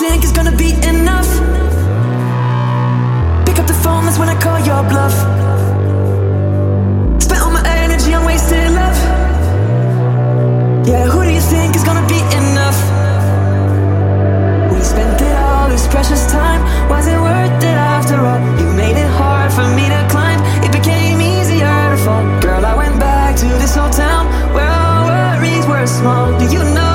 think is gonna be enough? Pick up the phone, that's when I call your bluff. Spent all my energy on wasted love. Yeah, who do you think is gonna be enough? We spent it all, this precious time. Was it worth it after all? You made it hard for me to climb. It became easier to fall. Girl, I went back to this old town where our worries were small. Do you know?